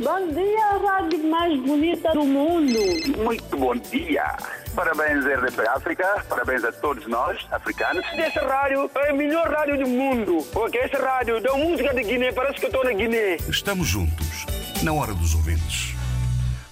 Bom dia, rádio mais bonita do mundo. Muito bom dia. Parabéns, RDP África. Parabéns a todos nós, africanos. Essa rádio é a melhor rádio do mundo. Porque essa rádio dá música de Guiné, parece que eu estou na Guiné. Estamos juntos, na hora dos ouvintes.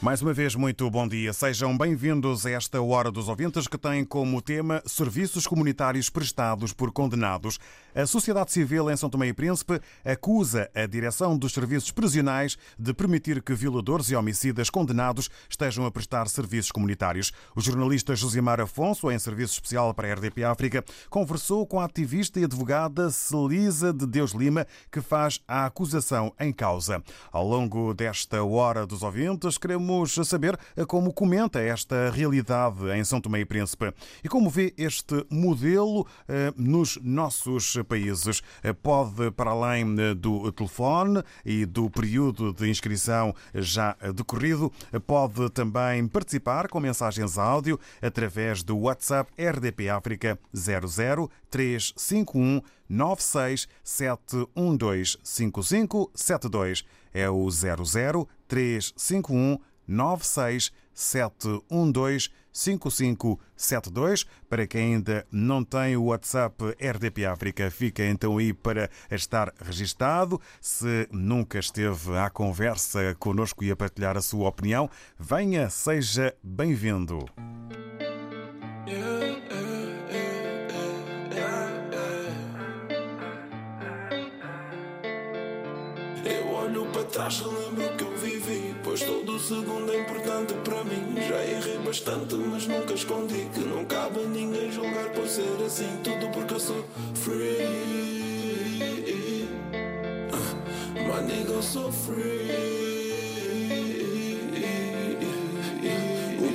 Mais uma vez, muito bom dia. Sejam bem-vindos a esta Hora dos Ouvintes que tem como tema Serviços Comunitários Prestados por Condenados. A sociedade civil em São Tomé e Príncipe acusa a direção dos serviços prisionais de permitir que violadores e homicidas condenados estejam a prestar serviços comunitários. O jornalista Josimar Afonso, em serviço especial para a RDP África, conversou com a ativista e advogada Celisa de Deus Lima, que faz a acusação em causa. Ao longo desta Hora dos Ouvintes, queremos saber como comenta esta realidade em São Tomé e Príncipe e como vê este modelo eh, nos nossos países. Eh, pode, para além eh, do telefone e do período de inscrição já decorrido, pode também participar com mensagens áudio através do WhatsApp RDP África 00351 967125572. É o 00351 967125572. Para quem ainda não tem o WhatsApp RDP África, fica então aí para estar registado. Se nunca esteve à conversa conosco e a partilhar a sua opinião, venha, seja bem-vindo. Eu olho para trás e lembro que eu Pois todo segundo é importante para mim. Já errei bastante, mas nunca escondi Que não cabe a ninguém julgar por ser assim. Tudo porque eu sou free. Uh, My nigga, eu sou free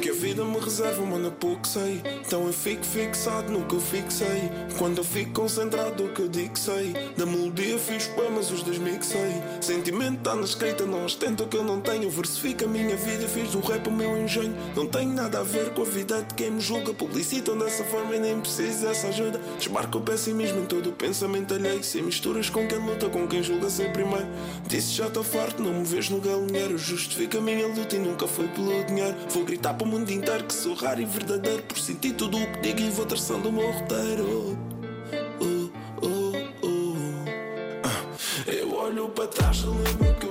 que a vida me reserva, mano, é pouco sei. Então eu fico fixado no que eu fixei. Quando eu fico concentrado, o que eu digo sei. Da melodia fiz poemas, os desmixei Sentimento tá na escrita, não ostento o que eu não tenho. Versifico a minha vida, fiz do rap o meu engenho. Não tenho nada a ver com a vida de quem me julga. Publicitam dessa forma e nem preciso dessa ajuda. Desmarco o pessimismo em todo o pensamento alheio. Se misturas com quem luta, com quem julga ser primeiro. Disse já estou farto, não me vejo no galinheiro. Justifico a minha luta e nunca foi pelo dinheiro. Vou gritar mundo inteiro que sou raro e verdadeiro Por sentir tudo o que digo e vou traçando o meu roteiro Oh, oh, oh. Ah, Eu olho para trás lembro que eu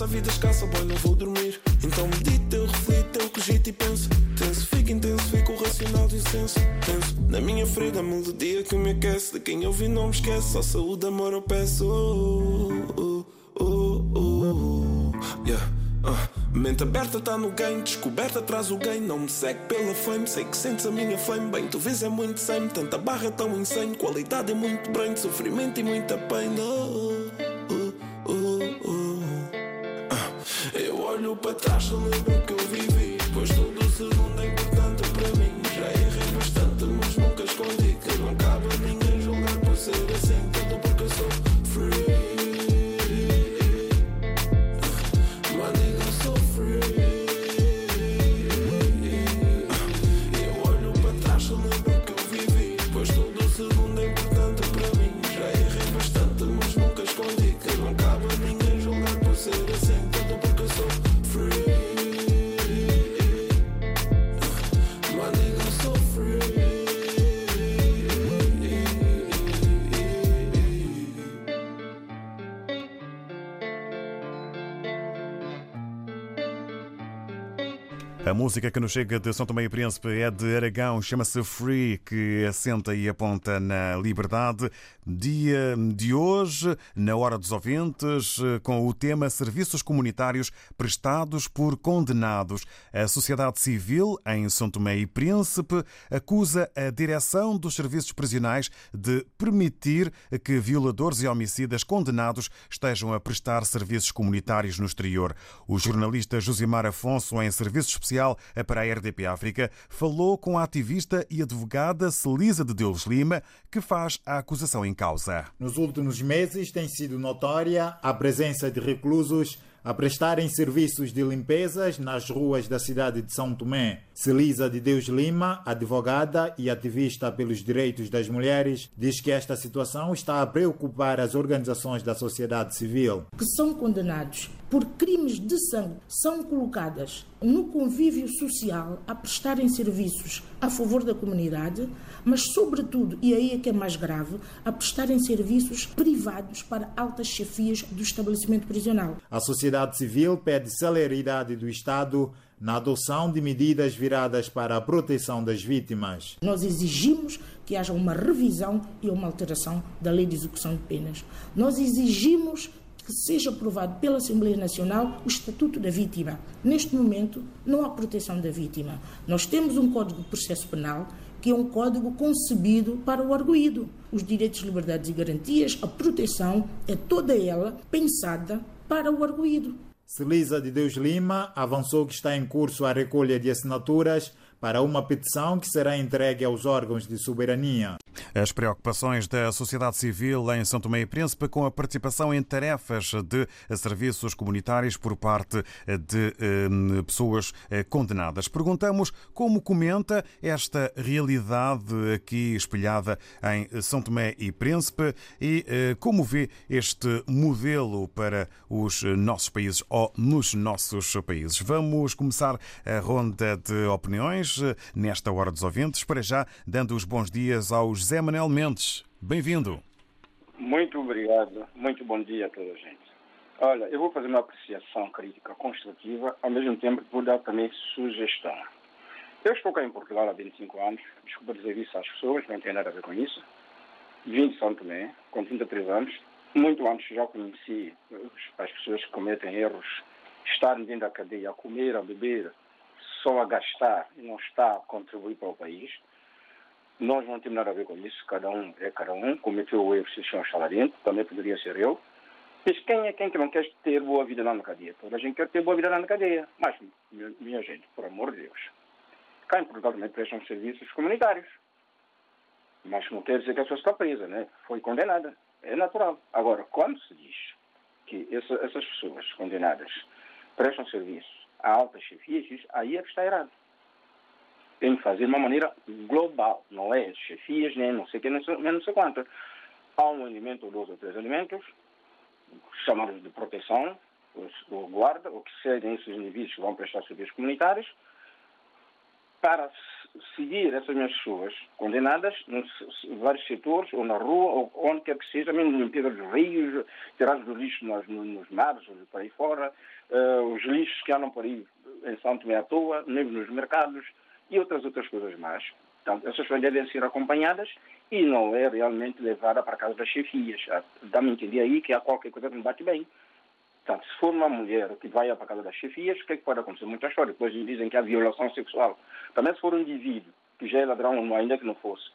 Passo a vida escassa, boy, não vou dormir. Então medito, eu reflito, eu cogito e penso. Tenso, fico intenso, fico racional e o senso Penso na minha ferida, a melodia que me aquece. De quem eu vi não me esquece, só saúde, amor eu peço. Oh, oh, oh, oh, oh. Yeah. ah. Mente aberta tá no game, descoberta traz o game Não me segue pela fame, sei que sentes a minha flame Bem, tu vês é muito same, tanta barra tão insane. Qualidade é muito brain, sofrimento e muita pain olho para trás lembro que eu vivi. Pois todo segundo é importante para mim. Já errei bastante, mas nunca escondi Que não cabe a ninguém julgar por ser assim. Tudo música que nos chega de São Tomé e Príncipe é de Aragão, chama-se Free, que assenta e aponta na liberdade. Dia de hoje, na Hora dos Ouvintes, com o tema Serviços Comunitários Prestados por Condenados. A sociedade civil em São Tomé e Príncipe acusa a direção dos serviços prisionais de permitir que violadores e homicidas condenados estejam a prestar serviços comunitários no exterior. O jornalista Josimar Afonso, em Especiais, especial para a RDP África, falou com a ativista e advogada Celisa de Deus Lima, que faz a acusação em causa. Nos últimos meses tem sido notória a presença de reclusos a prestarem serviços de limpezas nas ruas da cidade de São Tomé. Celisa de Deus Lima, advogada e ativista pelos direitos das mulheres, diz que esta situação está a preocupar as organizações da sociedade civil. Que são condenados por crimes de sangue, são colocadas no convívio social a prestarem serviços a favor da comunidade, mas, sobretudo, e aí é que é mais grave, a prestarem serviços privados para altas chefias do estabelecimento prisional. A sociedade civil pede celeridade do Estado na adoção de medidas viradas para a proteção das vítimas. Nós exigimos que haja uma revisão e uma alteração da lei de execução de penas. Nós exigimos que seja aprovado pela Assembleia Nacional o Estatuto da Vítima. Neste momento, não há proteção da vítima. Nós temos um Código de Processo Penal que é um código concebido para o arguído. Os direitos, liberdades e garantias, a proteção é toda ela pensada para o arguído. Celisa de Deus Lima avançou que está em curso a recolha de assinaturas para uma petição que será entregue aos órgãos de soberania. As preocupações da sociedade civil em São Tomé e Príncipe com a participação em tarefas de serviços comunitários por parte de eh, pessoas eh, condenadas. Perguntamos como comenta esta realidade aqui espelhada em São Tomé e Príncipe e eh, como vê este modelo para os nossos países ou nos nossos países. Vamos começar a ronda de opiniões nesta Hora dos Ouvintes. Para já, dando os bons dias ao José Manel Mendes. Bem-vindo. Muito obrigado. Muito bom dia a toda a gente. Olha, eu vou fazer uma apreciação crítica construtiva, ao mesmo tempo que vou dar também sugestão. Eu estou cá em Portugal há 25 anos, desculpa dizer isso às pessoas, não tem nada a ver com isso. Vim de São Tomé, com 33 anos. Muito antes já conheci as pessoas que cometem erros, estarem dentro da cadeia, a comer, a beber, só a gastar e não está a contribuir para o país. Nós não temos nada a ver com isso, cada um é cada um, cometeu o erro se chama salariento, também poderia ser eu. Mas quem é quem que não quer ter boa vida lá na cadeia? Toda a gente quer ter boa vida lá na cadeia. Mas, minha gente, por amor de Deus, cá em Portugal também prestam serviços comunitários. Mas não quer dizer que a pessoa está presa, né? Foi condenada. É natural. Agora, quando se diz que essa, essas pessoas condenadas prestam serviços a altas chefias, aí é que está errado. Tem que fazer de uma maneira global, não é chefias, nem não sei o que, nem não sei quanto. Há um elemento, ou dois ou três elementos, chamados de proteção, ou guarda, ou que sejam esses indivíduos que vão prestar serviços comunitários, para seguir essas mesmas pessoas condenadas em vários setores, ou na rua, ou onde quer que seja, mesmo limpeza dos rios, tirar os lixos nos, nos mares, ou por aí fora, uh, os lixos que andam por aí em São Tomé à toa, mesmo nos mercados, e outras outras coisas mais. Então, essas pessoas devem ser acompanhadas e não é realmente levada para casa das chefias. Dá-me a entender aí que há qualquer coisa que não bate bem. Portanto, se for uma mulher que vai para a casa das chefias, o que, é que pode acontecer? Muita história. Depois dizem que há violação sexual. Também se for um indivíduo que já é ladrão, ainda que não fosse,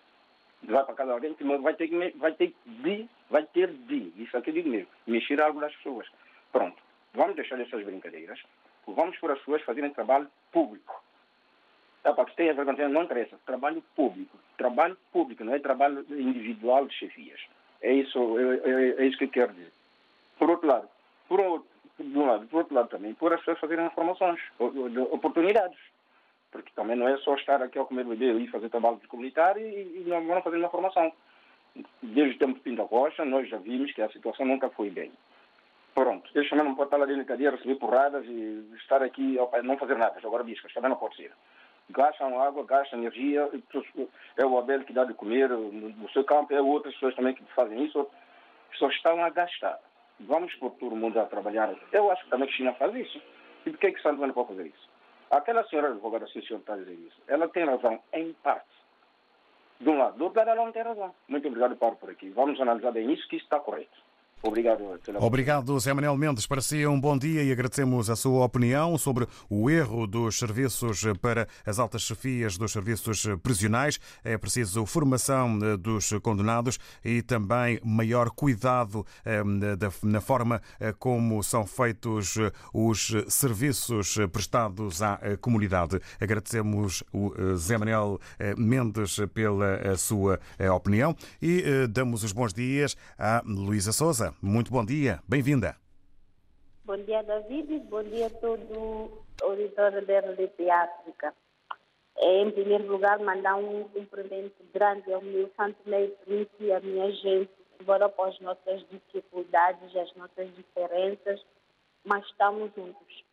vai para a casa de alguém, vai ter, que, vai ter de, vai ter de, isso aqui eu digo mesmo, mexer algo das pessoas. Pronto. Vamos deixar essas brincadeiras. Vamos por as pessoas fazerem trabalho público. É para que tenha vergonha, não interessa. Trabalho público. Trabalho público, não é trabalho individual de chefias. É isso, é, é, é isso que eu quero dizer. Por outro lado, por, outro, por um lado, por outro lado também, por as pessoas fazerem informações, oportunidades. Porque também não é só estar aqui ao comer bebê e fazer trabalho comunitário e, e não fazer uma formação. Desde o tempo de Pinta Costa, nós já vimos que a situação nunca foi bem. Pronto, eles também não podem estar lá dentro da cadeia, receber porradas e estar aqui, não fazer nada, jogar biscas, também não pode ser. Gastam água, gastam energia, é o Abel que dá de comer no seu campo, é outras pessoas também que fazem isso, só estão a gastar. Vamos pôr todo mundo a trabalhar. Eu acho que também a China faz isso. E por que, que Santo não pode fazer isso? Aquela senhora advogada, se o senhor está dizer isso, ela tem razão em parte. De um lado, do outro lado, ela não tem razão. Muito obrigado, Paulo, por aqui. Vamos analisar bem isso, que está correto. Obrigado. Obrigado, Zé Manuel Mendes. Para si, um bom dia e agradecemos a sua opinião sobre o erro dos serviços para as altas chefias dos serviços prisionais. É preciso formação eh, dos condenados e também maior cuidado eh, na forma eh, como são feitos os serviços prestados à comunidade. Agradecemos o Zé Manuel Mendes pela sua opinião e damos os bons dias à Luísa Souza. Muito bom dia, bem-vinda. Bom dia, David. Bom dia a todo o auditório da RDP África. É, em primeiro lugar, mandar um cumprimento grande ao meu Santo Príncipe e à minha gente, embora com as nossas dificuldades e as nossas diferenças, mas estamos juntos.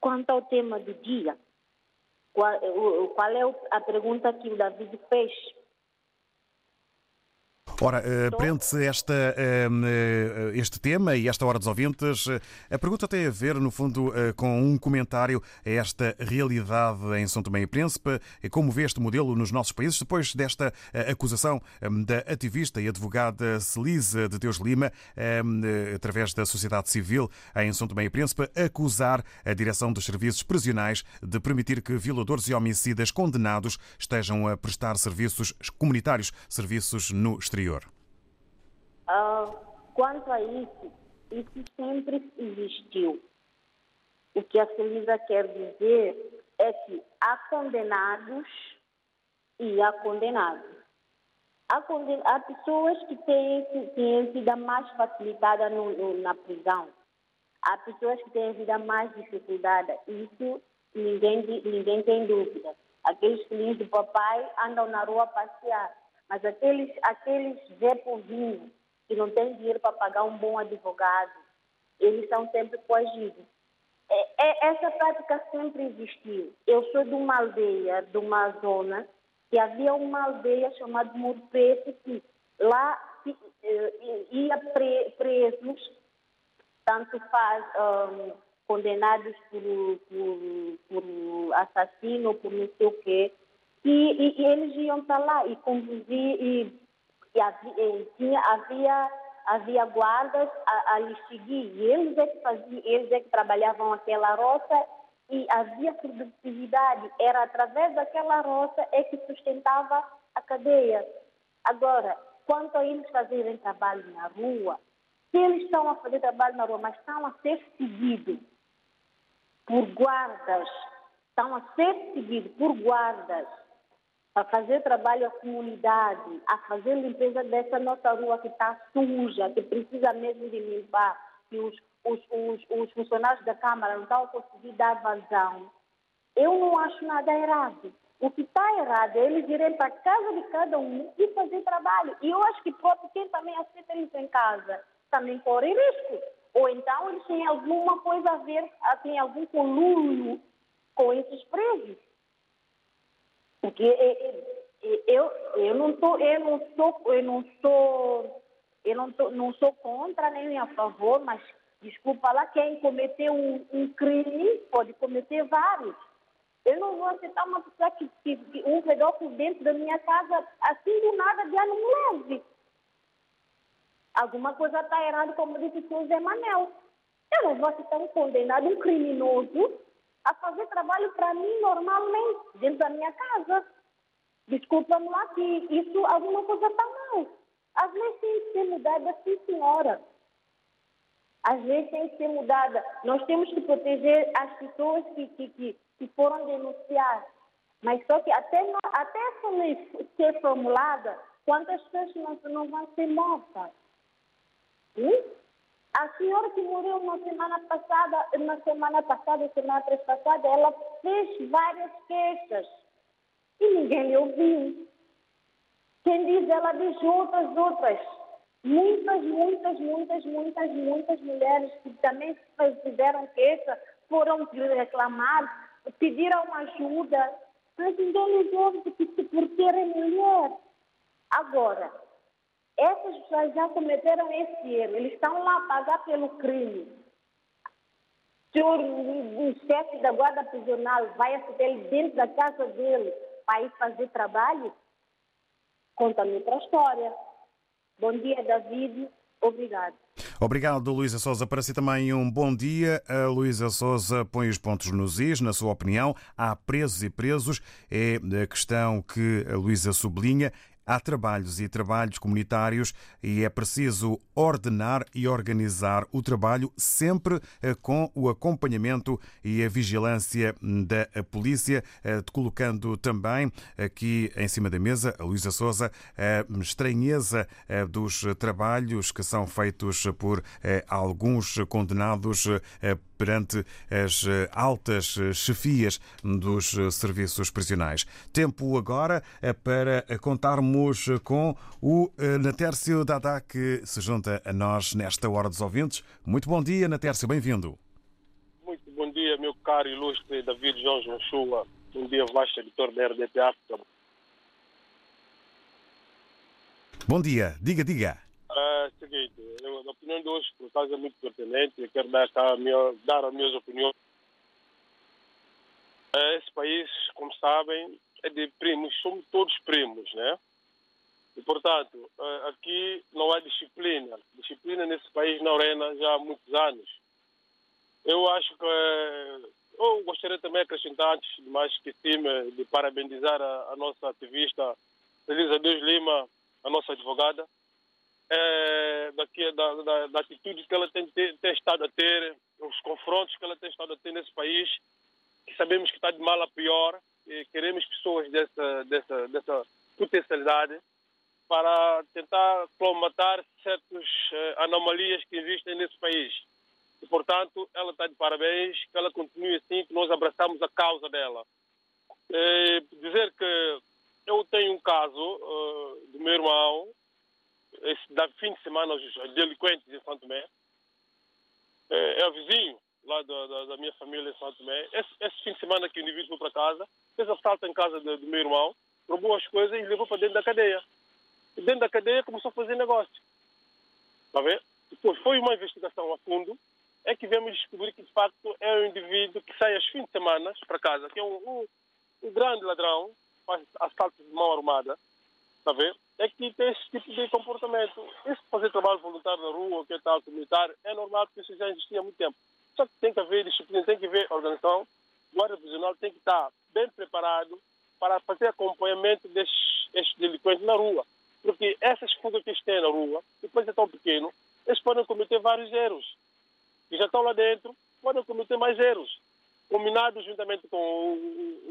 quanto ao tema do dia, qual é a pergunta que o David fez? Ora, eh, prende-se esta, ehm, eh, este tema e esta hora dos ouvintes. A pergunta tem a ver, no fundo, eh, com um comentário a esta realidade em São Tomé e Príncipe. Como vê este modelo nos nossos países, depois desta acusação ehm, da ativista e advogada Celisa de Deus Lima, ehm, através da sociedade civil em São Tomé e Príncipe, acusar a direção dos serviços prisionais de permitir que violadores e homicidas condenados estejam a prestar serviços comunitários, serviços no exterior. Uh, quanto a isso, isso sempre existiu. O que a Celisa quer dizer é que há condenados e há condenados. Há, conden há pessoas que têm, têm vida mais facilitada no, no, na prisão. Há pessoas que têm vida mais dificultada. Isso ninguém, ninguém tem dúvida. Aqueles filhinhos do papai andam na rua passear. Mas aqueles, aqueles Zé Povinho, que não têm dinheiro para pagar um bom advogado, eles são sempre coagidos. É, é, essa prática sempre existiu. Eu sou de uma aldeia, de uma zona, que havia uma aldeia chamada Muro Preto, que lá eh, ia pre, presos, tanto faz um, condenados por, por, por assassino, por não sei o quê, e, e, e eles iam para lá e conduzir, e, e havia, tinha, havia, havia guardas a, a lhes seguir. E eles é, que faziam, eles é que trabalhavam aquela roça e havia produtividade. Era através daquela roça é que sustentava a cadeia. Agora, quanto a eles fazerem trabalho na rua, se eles estão a fazer trabalho na rua, mas estão a ser seguidos por guardas, estão a ser seguidos por guardas a fazer trabalho à comunidade, a fazer limpeza dessa nossa rua que está suja, que precisa mesmo de limpar, que os, os, os, os funcionários da Câmara não estão a conseguir dar vazão. Eu não acho nada errado. O que está errado é eles irem para casa de cada um e fazer trabalho. E eu acho que próprio quem também aceita isso em casa também corre risco. Ou então eles têm alguma coisa a ver, têm algum colúrio com esses presos. Porque eu, eu não tô, eu não sou, eu não sou, eu não, tô, não sou contra nem a favor, mas desculpa lá, quem cometeu um, um crime pode cometer vários. Eu não vou aceitar uma pessoa que, que, que um pedófilo dentro da minha casa, assim do nada, não me leve. Alguma coisa está errada, como disse o Zé Manel. Eu não vou aceitar um condenado, um criminoso, a fazer trabalho para mim normalmente, dentro da minha casa. Desculpa-me lá que isso, alguma coisa está mal. As leis têm que ser mudadas, sim, senhora. As leis têm que ser mudadas. Nós temos que proteger as pessoas que, que, que, que foram denunciar. Mas só que até, até essa lei ser formulada, quantas pessoas não, não vão ser mortas? Hum? A senhora que morreu na semana passada, na semana passada, semana passada, ela fez várias queixas e ninguém lhe ouviu. Quem diz, ela diz outras, outras. Muitas, muitas, muitas, muitas, muitas mulheres que também fizeram queixa, foram reclamar, pediram ajuda, mas ninguém lhes ouve por serem mulher. Agora, essas pessoas já cometeram esse erro, eles estão lá a pagar pelo crime. Se o, chefe da guarda prisional vai aceitar ele dentro da casa dele para ir fazer trabalho, conta-me outra história. Bom dia, David. Obrigado. Obrigado, Luísa Souza. Para si também um bom dia. A Luísa Souza põe os pontos nos is. Na sua opinião, há presos e presos. É a questão que a Luísa sublinha. Há trabalhos e trabalhos comunitários e é preciso ordenar e organizar o trabalho sempre eh, com o acompanhamento e a vigilância da polícia, eh, colocando também aqui em cima da mesa, a Luísa Souza, a estranheza eh, dos trabalhos que são feitos por alguns condenados perante as altas chefias dos serviços prisionais. Tempo agora para contarmos com o Natércio Dada, que se junta a nós nesta Hora dos Ouvintes. Muito bom dia, Natércio, bem-vindo. Muito bom dia, meu caro ilustre David João Joshua. Bom dia, vasto editor da RDP África. Bom dia, diga, diga. Uh, seguinte, eu, a opinião de hoje, por acaso, é muito pertinente. Eu quero dar, a minha, dar as minhas opiniões. Uh, esse país, como sabem, é de primos, somos todos primos, né? E, portanto, uh, aqui não há disciplina. Disciplina nesse país não reina já há muitos anos. Eu acho que. Eu gostaria também de acrescentar, antes de mais que cima, de parabenizar a, a nossa ativista Elisa Deus Lima, a nossa advogada, é, da, da, da, atitude que ela tem, tem, estado a ter, os confrontos que ela tem estado a ter nesse país, que sabemos que está de mal a pior, e queremos pessoas dessa, dessa, dessa potencialidade para tentar colmatar certas uh, anomalias que existem nesse país. E, portanto, ela está de parabéns, que ela continue assim, que nós abraçamos a causa dela. É, dizer que eu tenho um caso uh, do meu irmão, esse da fim de semana os delinquentes em Santo Tomé. É, é o vizinho lá da, da, da, minha família em Santo Tomé. Esse, esse, fim de semana que o indivíduo foi para casa, fez assalto em casa do, do meu irmão, roubou as coisas e levou para dentro da cadeia. E dentro da cadeia começou a fazer negócio. Está a ver? Depois foi uma investigação a fundo, é que vemos descobrir que de facto é um indivíduo que sai aos fins de semana para casa, que é um, um, um grande ladrão, faz assaltos de mão armada, está a ver? É que tem esse tipo de comportamento. Esse fazer trabalho voluntário na rua, que é tal, comunitar, é normal porque isso já existia há muito tempo. Só que tem que haver disciplina, tem que haver organização. O guarda prisional tem que estar bem preparado para fazer acompanhamento destes, delinquentes na rua. Porque essas fugas que eles têm na rua, depois é tão pequeno, eles podem cometer vários erros. E já estão lá dentro, podem cometer mais erros. Combinados juntamente com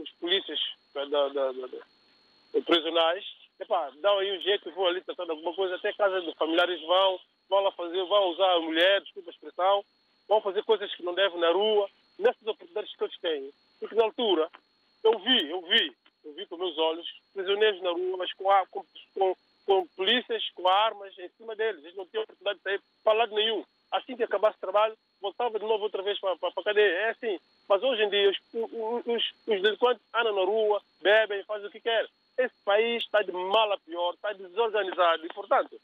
os polícias da, da, da, da prisionais, epá, dão aí um jeito, vão ali tratando alguma coisa, até casa dos familiares vão, vão lá fazer, vão usar a mulher, desculpa a expressão, vão fazer coisas que não devem na rua, nessas oportunidades que eles têm. Porque na altura, eu vi, eu vi, eu vi com meus olhos, prisioneiros na rua, mas com, a, com, com, com polícias, com armas em cima deles. Eles não tinham oportunidade de sair para lado nenhum. Assim que acabasse o trabalho, voltava de novo outra vez para, para, para a cadeia. É assim. Mas hoje em dia, os, os, os delinquentes andam na rua, bebem, fazem o que querem. Esse país está de mal a pior, está desorganizado. E, portanto,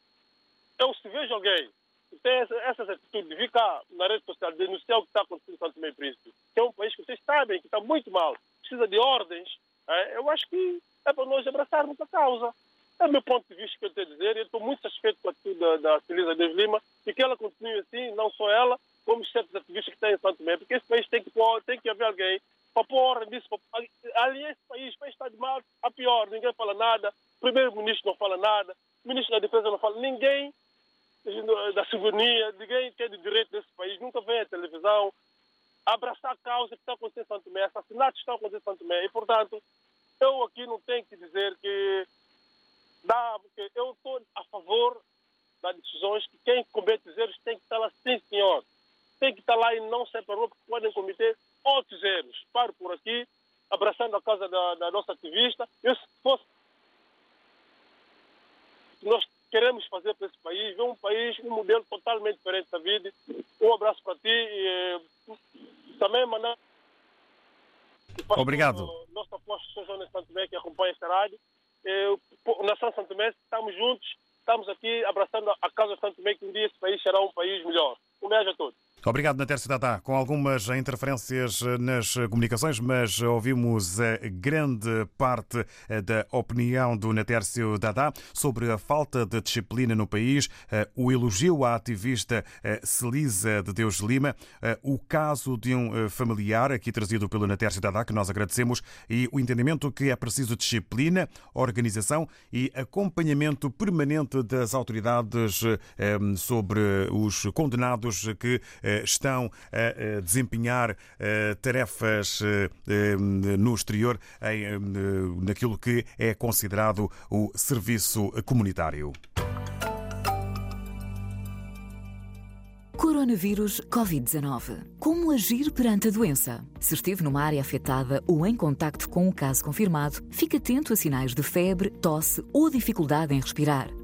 eu se vejo alguém que tem essa, essas atitudes de vir cá na rede social denunciar o que está acontecendo em Santo Tomé e Príncipe, que é um país que vocês sabem que está muito mal, precisa de ordens, é, eu acho que é para nós abraçarmos a causa. É o meu ponto de vista que eu tenho a dizer. Eu estou muito satisfeito com a atitude da, da Celisa Deus Lima e que ela continue assim, não só ela, como os que têm em Santo Tomé, porque esse país tem que, tem que haver alguém para pôr nisso. Ali esse país, o país está de mal a pior, ninguém fala nada, o primeiro-ministro não fala nada, o ministro da Defesa não fala, ninguém da soberania, ninguém tem de direito desse país, nunca vem à televisão abraçar a causa que está acontecendo em Santo Tomé, assassinatos que estão acontecendo em Santo Tomé. E, portanto, eu aqui não tenho que dizer que dá, porque eu estou a favor das decisões que quem comete os erros tem que estar lá, sim, senhor. Tem que estar lá e não se parou, porque podem cometer outros erros. Paro por aqui, abraçando a causa da, da nossa ativista. Eu, se fosse. Nós queremos fazer para esse país, um país, um modelo totalmente diferente da vida. Um abraço para ti e eh, também mandar. Obrigado. Nosso aposto, Sr. João Santo Tomé, que acompanha esta rádio. Eu, Nação Santo Tomé, estamos juntos, estamos aqui abraçando a causa de Santo Tomé, que um dia esse país será um país melhor. Um beijo a todos. Obrigado, Natércio Dadá. Com algumas interferências nas comunicações, mas ouvimos a grande parte da opinião do Natércio Dadá sobre a falta de disciplina no país, o elogio à ativista Celisa de Deus Lima, o caso de um familiar, aqui trazido pelo Natércio Dadá, que nós agradecemos, e o entendimento que é preciso disciplina, organização e acompanhamento permanente das autoridades sobre os condenados que estão a desempenhar tarefas no exterior naquilo que é considerado o serviço comunitário. Coronavírus Covid-19. Como agir perante a doença? Se esteve numa área afetada ou em contacto com um caso confirmado, fique atento a sinais de febre, tosse ou dificuldade em respirar.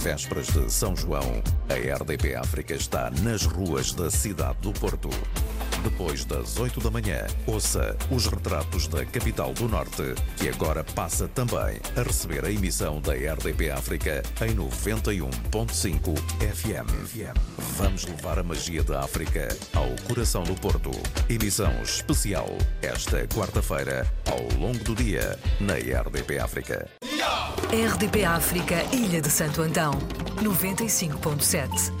vésperas de São João, a RDP África está nas ruas da cidade do Porto. Depois das 8 da manhã, ouça os retratos da capital do Norte, que agora passa também a receber a emissão da RDP África em 91.5 FM. Vamos levar a magia da África ao coração do Porto. Emissão especial esta quarta-feira, ao longo do dia, na RDP África. RDP África, Ilha de Santo Antão, 95.7.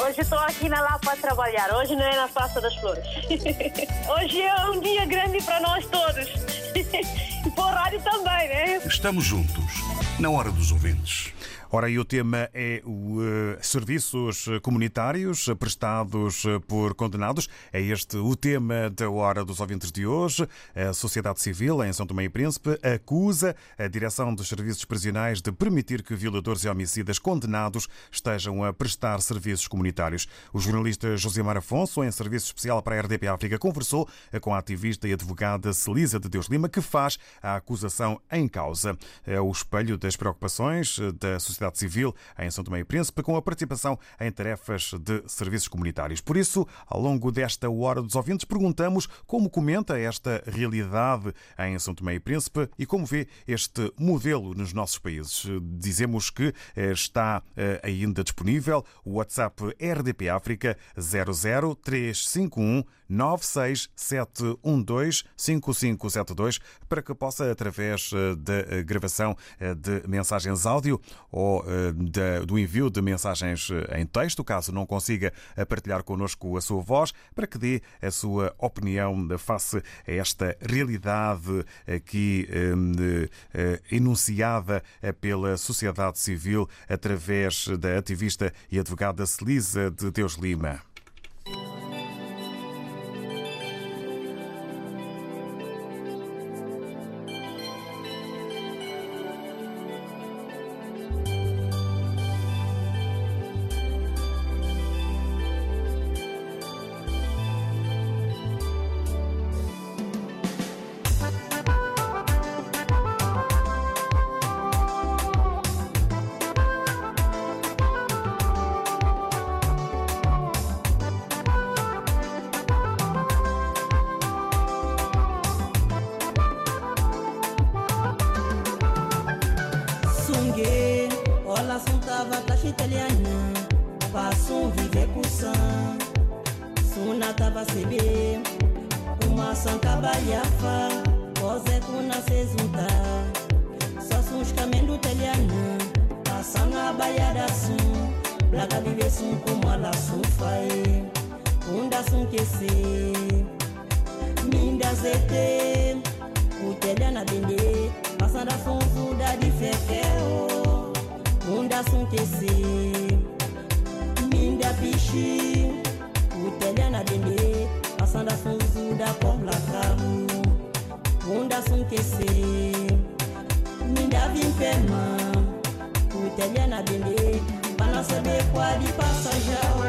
Hoje estou aqui na Lapa a trabalhar. Hoje não é na Praça das Flores. Hoje é um dia grande para nós todos. E para o rádio também, né? Estamos juntos, na hora dos ouvintes. Ora, e o tema é o uh, serviços comunitários prestados por condenados. É este o tema da Hora dos Ouvintes de hoje. A sociedade civil em São Tomé e Príncipe acusa a direção dos serviços prisionais de permitir que violadores e homicidas condenados estejam a prestar serviços comunitários. O jornalista José Mar Afonso, em serviço especial para a RDP África, conversou com a ativista e advogada Celisa de Deus Lima, que faz a acusação em causa. É o espelho das preocupações da sociedade sociedade civil em São Tomé e Príncipe com a participação em tarefas de serviços comunitários. Por isso, ao longo desta hora dos ouvintes, perguntamos como comenta esta realidade em São Tomé e Príncipe e como vê este modelo nos nossos países. Dizemos que está ainda disponível o WhatsApp RDP África 00351 967125572 para que possa, através da gravação de mensagens áudio ou do envio de mensagens em texto, caso não consiga partilhar connosco a sua voz, para que dê a sua opinião face a esta realidade aqui enunciada pela sociedade civil através da ativista e advogada Celisa de Deus Lima. bayada sun Unda kese Minda zete Kutelya na bende Pasanda fon fuda di o. Unda sun kese Minda pishi Kutelya na bende Pasanda fon fuda kom kamu. Unda kese Minda vimpema utaliana bende. Panasabekwa dipasajao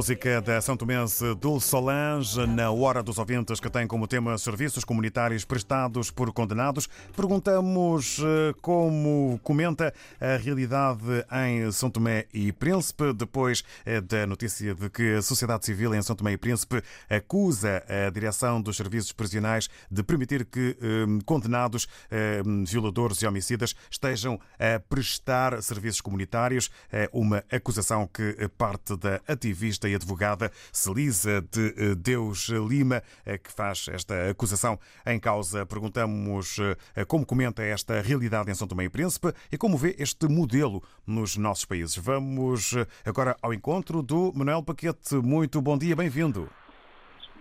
música da São Tomense Dulce Solange, na Hora dos Ouvintes, que tem como tema serviços comunitários prestados por condenados. Perguntamos eh, como comenta a realidade em São Tomé e Príncipe, depois eh, da notícia de que a sociedade civil em São Tomé e Príncipe acusa a direção dos serviços prisionais de permitir que eh, condenados, violadores e homicidas estejam a prestar serviços comunitários. É uma acusação que parte da ativista e advogada Celisa de eh, Deus Lima, eh, que faz esta acusação em causa. Perguntamos eh, como comenta esta realidade em São Tomé e Príncipe e como vê este modelo nos nossos países. Vamos agora ao encontro do Manuel Paquete. Muito bom dia, bem-vindo.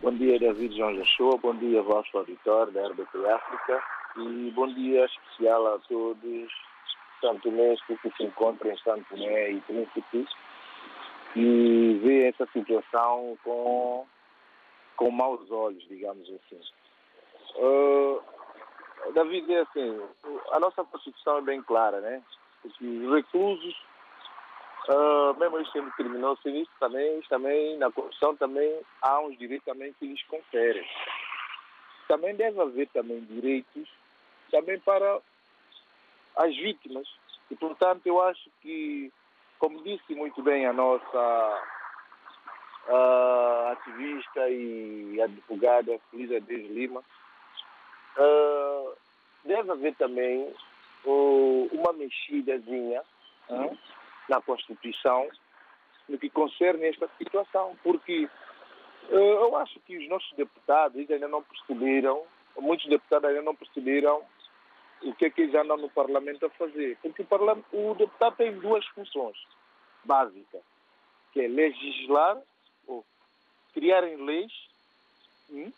Bom dia, David João Joshua. Bom dia, vosso auditor da RBP África. E bom dia especial a todos Santo Tomé que se encontram em Santo Tomé e Príncipe e vê essa situação com, com maus olhos, digamos assim. Uh, David, é assim, a nossa Constituição é bem clara, né? Os reclusos, uh, mesmo eles sendo criminosos, isso também, também, na Constituição também há uns direitos também que lhes conferem. Também deve haver também direitos também para as vítimas. E, portanto, eu acho que, como disse muito bem a nossa uh, ativista e advogada Luísa Deus Lima, uh, deve haver também uh, uma mexidazinha uh, na Constituição no que concerne esta situação, porque eu acho que os nossos deputados ainda não perceberam, muitos deputados ainda não perceberam o que é que eles andam no Parlamento a fazer. Porque o, parlamento, o deputado tem duas funções básicas, que é legislar, ou criarem leis, hum,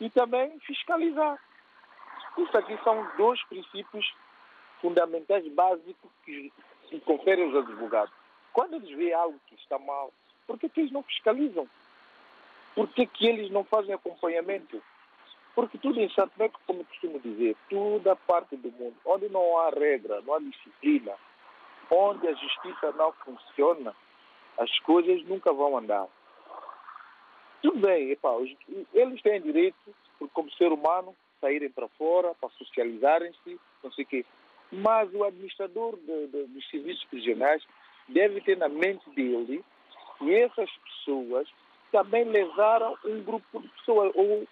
e também fiscalizar. Isso aqui são dois princípios fundamentais básicos que, conferem aos advogados. Quando eles veem algo que está mal, por que, que eles não fiscalizam? Por que, que eles não fazem acompanhamento? Porque tudo em Santo Tomé, como costumo dizer, toda parte do mundo, onde não há regra, não há disciplina, onde a justiça não funciona, as coisas nunca vão andar. Tudo bem, epa, eles têm direito, como ser humano, saírem para fora, para socializarem-se, não sei o quê. Mas o administrador de, de, dos serviços prisionais deve ter na mente dele que essas pessoas também levaram um grupo de pessoas, ou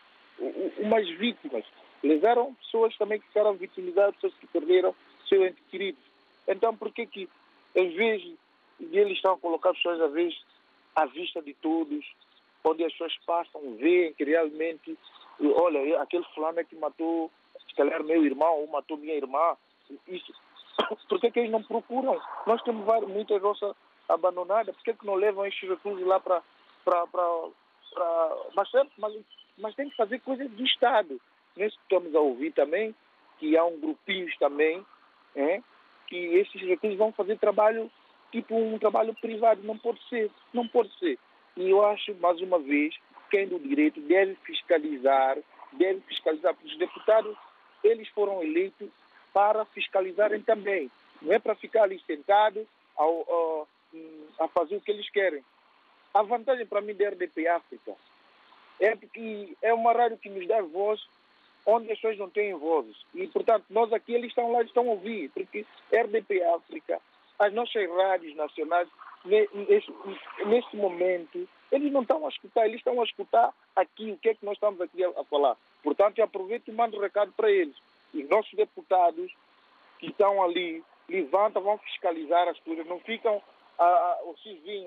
umas vítimas. Levaram pessoas também que ficaram vitimizadas, pessoas que perderam seu ente querido. Então, por que que, em vez de eles estão a colocar pessoas, às vezes, à vista de todos, onde as pessoas passam, veem que realmente, olha, aquele fulano é que matou, se calhar, meu irmão, ou matou minha irmã. Isso, por que, que eles não procuram? Nós temos várias, muitas roças abandonadas, por que, que não levam estes recursos lá para. Mas, mas, mas tem que fazer coisas do Estado. Nós estamos a ouvir também que há um grupinhos também, é, que esses recursos vão fazer trabalho, tipo um trabalho privado. Não pode ser, não pode ser. E eu acho, mais uma vez, quem do direito deve fiscalizar, deve fiscalizar, porque os deputados, eles foram eleitos para fiscalizarem também. Não é para ficar ali sentado ao, a, a fazer o que eles querem. A vantagem para mim da RDP África é que é uma rádio que nos dá voz onde as pessoas não têm vozes. E, portanto, nós aqui, eles estão lá, estão a ouvir, porque RDP África, as nossas rádios nacionais nesse momento, eles não estão a escutar, eles estão a escutar aqui o que é que nós estamos aqui a, falar. Portanto, eu aproveito e mando um recado para eles. Os nossos deputados que estão ali, levantam, vão fiscalizar as coisas, não ficam a, a,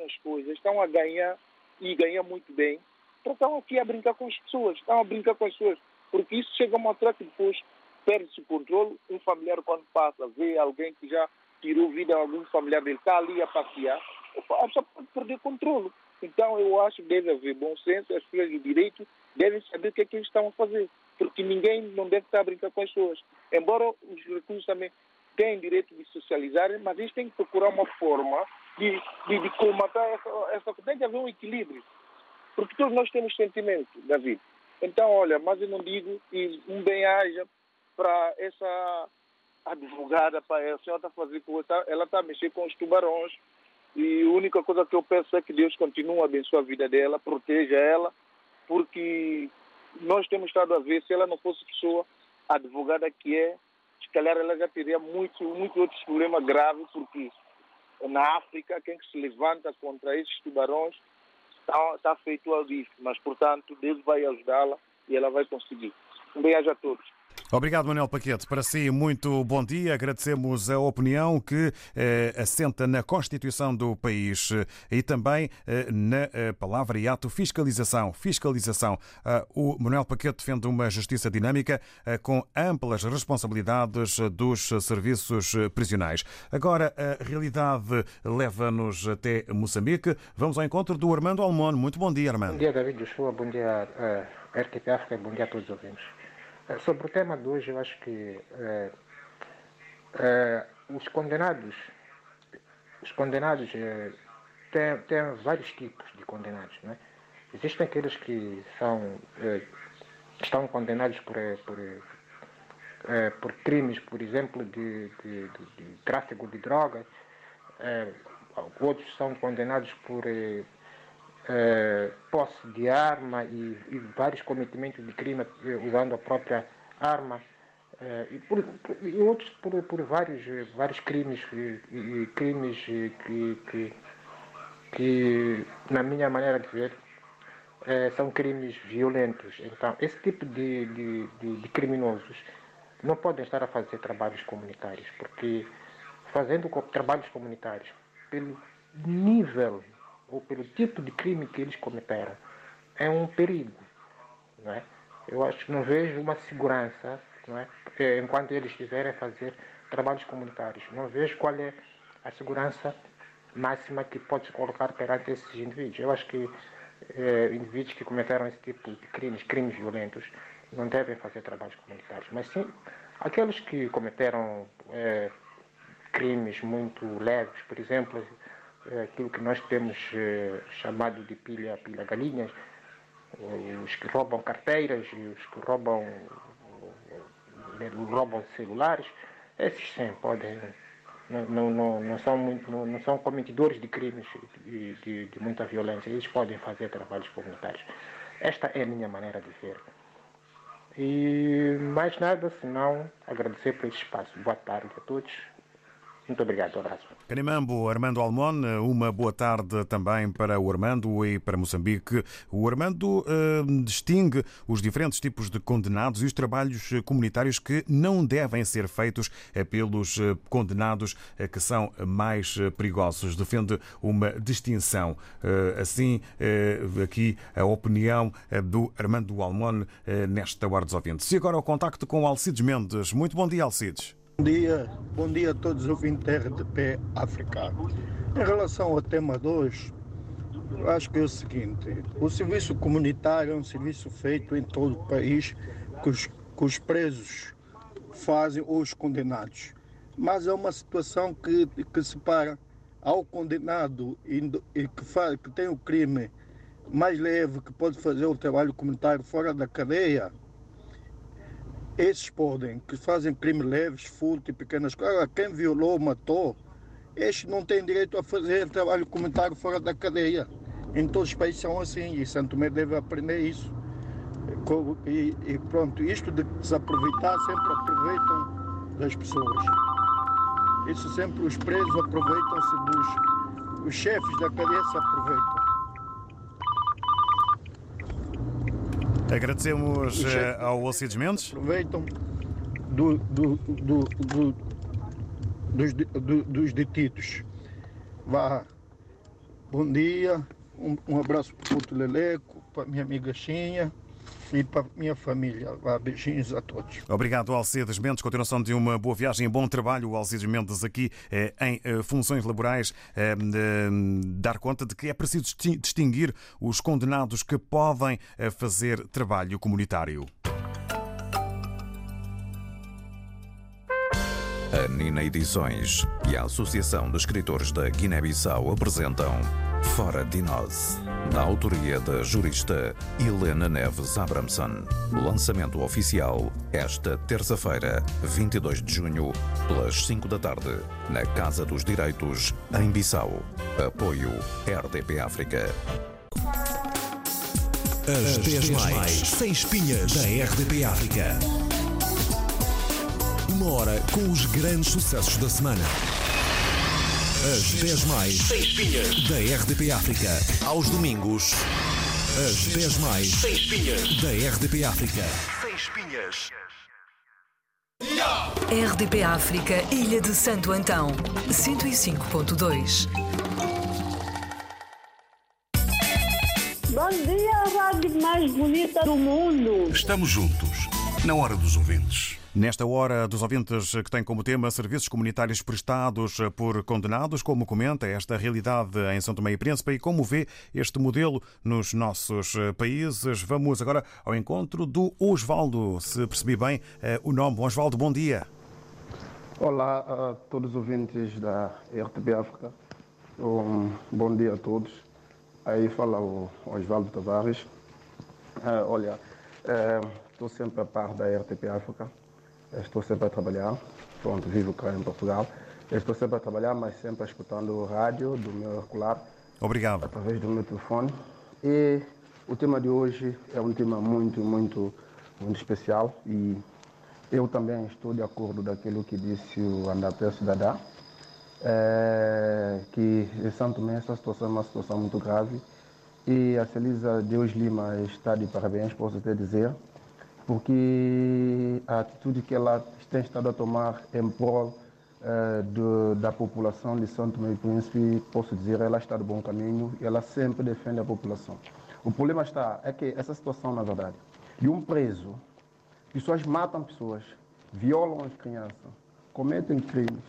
as coisas, estão a ganhar e ganhar muito bem. Então estão aqui a brincar com as pessoas, estão a brincar com as pessoas, porque isso chega a uma que depois perde-se o controle. Um familiar, quando passa, vê alguém que já tirou vida a algum familiar dele, está ali a passear, a pessoa pode perder controle. Então, eu acho que deve haver bom senso, as pessoas de direito devem saber o que é que eles estão a fazer, porque ninguém não deve estar a brincar com as pessoas. Embora os recursos também tenham direito de socializarem, mas eles têm que procurar uma forma de, de, de colmatar essa, essa. Tem que haver um equilíbrio, porque todos nós temos sentimentos, David. Então, olha, mas eu não digo, e um bem-aja para essa advogada, para a senhora está fazendo, ela está a mexer com os tubarões, e a única coisa que eu peço é que Deus continue a abençoar a vida dela, proteja ela, porque nós temos estado a ver, se ela não fosse pessoa advogada que é, se calhar ela já teria muito, muito outros problemas graves, porque na África, quem que se levanta contra esses tubarões está, está feito ao bife. Mas, portanto, Deus vai ajudá-la e ela vai conseguir. Um beijo a todos. Obrigado, Manuel Paquete. Para si, muito bom dia. Agradecemos a opinião que eh, assenta na Constituição do país eh, e também eh, na eh, palavra e ato fiscalização. Fiscalização. Uh, o Manuel Paquete defende uma justiça dinâmica uh, com amplas responsabilidades dos serviços prisionais. Agora, a realidade leva-nos até Moçambique. Vamos ao encontro do Armando Almon. Muito bom dia, Armando. Bom dia, David Joshua. Bom dia, uh, RTP África. Bom dia a todos os ouvintes. Sobre o tema de hoje, eu acho que é, é, os condenados, os condenados é, têm, têm vários tipos de condenados, né? Existem aqueles que são, eh, estão condenados por, eh, por, eh, por crimes, por exemplo, de, de, de, de tráfico de drogas. Outros são condenados por eh, posse de arma e, e vários cometimentos de crime eh, usando a própria arma. Eh, e, por, e outros por, por vários, eh, vários crimes, eh, e, crimes que, que, que, na minha maneira de ver, eh, são crimes violentos. Então, esse tipo de, de, de, de criminosos não podem estar a fazer trabalhos comunitários, porque fazendo trabalhos comunitários, pelo nível ou pelo tipo de crime que eles cometeram, é um perigo. Não é? Eu acho que não vejo uma segurança não é? Enquanto eles estiverem a fazer trabalhos comunitários. Não vejo qual é a segurança máxima que pode colocar perante esses indivíduos. Eu acho que eh, indivíduos que cometeram esse tipo de crimes, crimes violentos, não devem fazer trabalhos comunitários. Mas sim, aqueles que cometeram eh, crimes muito leves, por exemplo, eh, aquilo que nós temos eh, chamado de pilha, pilha galinhas, os que roubam carteiras os que roubam, eh, roubam celulares, esses sim podem, não, não, não, são, muito, não, não são cometedores de crimes de, de, de muita violência, eles podem fazer trabalhos comunitários. Esta é a minha maneira de ver. E mais nada, senão agradecer por esse espaço. Boa tarde a todos. Muito obrigado, um abraço. Canimambo, Armando Almon, uma boa tarde também para o Armando e para Moçambique. O Armando eh, distingue os diferentes tipos de condenados e os trabalhos eh, comunitários que não devem ser feitos pelos eh, condenados que são mais perigosos. Defende uma distinção. Assim, aqui a opinião do Armando Almon nesta Hora dos Ouvintes. E agora o contacto com Alcides Mendes. Muito bom dia, Alcides. Bom dia, bom dia a todos os ouvintes da RDP África. Em relação ao tema 2, eu acho que é o seguinte: o serviço comunitário é um serviço feito em todo o país que os, que os presos fazem ou os condenados. Mas é uma situação que, que separa ao condenado e, e que, faz, que tem o crime mais leve, que pode fazer o trabalho comunitário fora da cadeia, esses podem, que fazem crimes leves, furto e pequenas coisas. Quem violou, matou, estes não têm direito a fazer trabalho comunitário fora da cadeia. Em todos os países são assim e Santo Tomé deve aprender isso. E, e pronto, isto de se aproveitar, sempre aproveitam das pessoas. Isso sempre os presos aproveitam-se dos. Os chefes da cadeia se aproveitam. Agradecemos Os eh, ao Alcides Mendes. aproveitam do, do, do, do- dos, dos detidos. Vá. Bom dia, um, um abraço para o Puto Leleco, para minha amiga Xinha e para minha família. Vá, beijinhos a todos. Obrigado, Alcides Mendes. Continuação de uma boa viagem e bom trabalho, Alcides Mendes, aqui eh, em eh, funções laborais. eh, eh, dar conta de que é preciso distin- distinguir os condenados que podem eh, fazer trabalho comunitário. A Nina Edições e a Associação de Escritores da Guiné-Bissau apresentam Fora de Nós, na autoria da jurista Helena Neves Abramson. Lançamento oficial esta terça-feira, 22 de junho, pelas 5 da tarde, na Casa dos Direitos, em Bissau. Apoio RDP África. As 10 mais sem espinhas da RDP África. Uma hora com os grandes sucessos da semana. As 10 mais sem espinhas da RDP África. Aos domingos. As 10 mais sem espinhas da RDP África. Sem espinhas. RDP África, Ilha de Santo Antão, 105.2. Bom dia, a rádio mais bonita do mundo. Estamos juntos, na hora dos ouvintes. Nesta hora dos ouvintes que tem como tema serviços comunitários prestados por condenados, como comenta esta realidade em São Tomé e Príncipe e como vê este modelo nos nossos países. Vamos agora ao encontro do Osvaldo, se percebi bem eh, o nome. Osvaldo, bom dia. Olá a todos os ouvintes da RTP África. Um bom dia a todos. Aí fala o Osvaldo Tavares. Ah, olha, eh, estou sempre a par da RTP África. Estou sempre a trabalhar. Pronto, vivo cá em Portugal. Estou sempre a trabalhar, mas sempre escutando o rádio do meu auricular. Obrigado. Através do meu telefone. E o tema de hoje é um tema muito, muito, muito especial. E eu também estou de acordo daquilo que disse o Andapé Cidadá. É, que em Santo Tomé essa situação é uma situação muito grave e a Celisa Deus Lima está de parabéns, posso até dizer, porque a atitude que ela tem estado a tomar em prol eh, do, da população de Santo e Príncipe, posso dizer, ela está do bom caminho e ela sempre defende a população. O problema está é que essa situação, na verdade, de um preso, pessoas matam pessoas, violam as crianças, cometem crimes,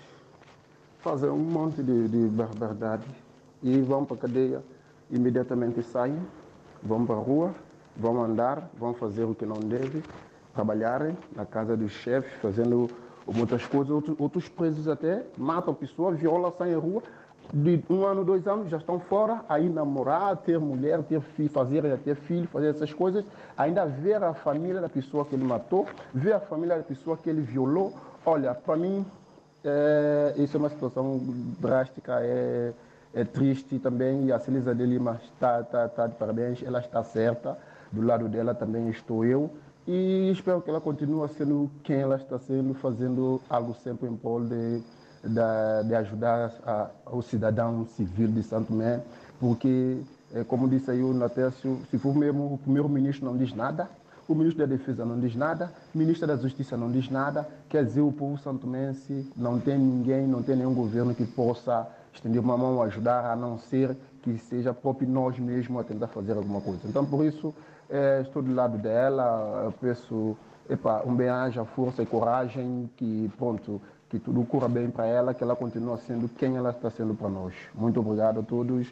fazem um monte de, de barbaridade e vão para a cadeia, imediatamente saem, vão para a rua, vão andar, vão fazer o que não deve, trabalharem na casa do chefe, fazendo muitas coisas. Outros, outros presos até matam pessoas, violam, saem à rua. De um ano, dois anos, já estão fora, aí namorar, ter mulher, ter filho, fazer, ter filho, fazer essas coisas. Ainda ver a família da pessoa que ele matou, ver a família da pessoa que ele violou. Olha, para mim, é, isso é uma situação drástica, é, é triste também. E a Celisa de Lima está, está, está de parabéns, ela está certa. Do lado dela também estou eu. E espero que ela continue sendo quem ela está sendo, fazendo algo sempre em prol de, de, de ajudar a, o cidadão civil de Santo Tomé, porque, é, como disse aí o Natécio, se for mesmo o primeiro-ministro não diz nada, o ministro da Defesa não diz nada, o ministro da Justiça não diz nada, quer dizer, o povo santomense não tem ninguém, não tem nenhum governo que possa estender uma mão ajudar, a não ser que seja próprio nós mesmos a tentar fazer alguma coisa. Então, por isso, é, estou do lado dela, eu peço epa, um bem-aja, força e coragem, que pronto, que tudo corra bem para ela, que ela continue sendo quem ela está sendo para nós. Muito obrigado a todos,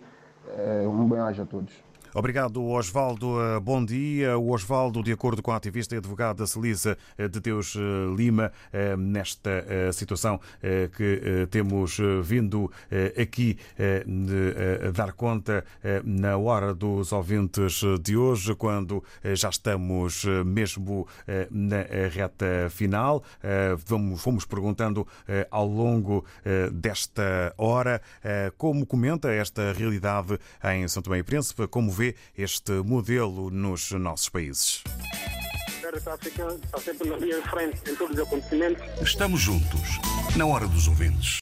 é, um bem-aja a todos. Obrigado, Osvaldo. Bom dia. O Osvaldo, de acordo com a ativista e advogada Celisa de Deus Lima, nesta situação que temos vindo aqui dar conta na hora dos ouvintes de hoje, quando já estamos mesmo na reta final. Fomos perguntando ao longo desta hora como comenta esta realidade em São Tomé e Príncipe, como vê este modelo nos nossos países. Está sempre na linha de frente em todos os acontecimentos. Estamos juntos, na hora dos ouvintes.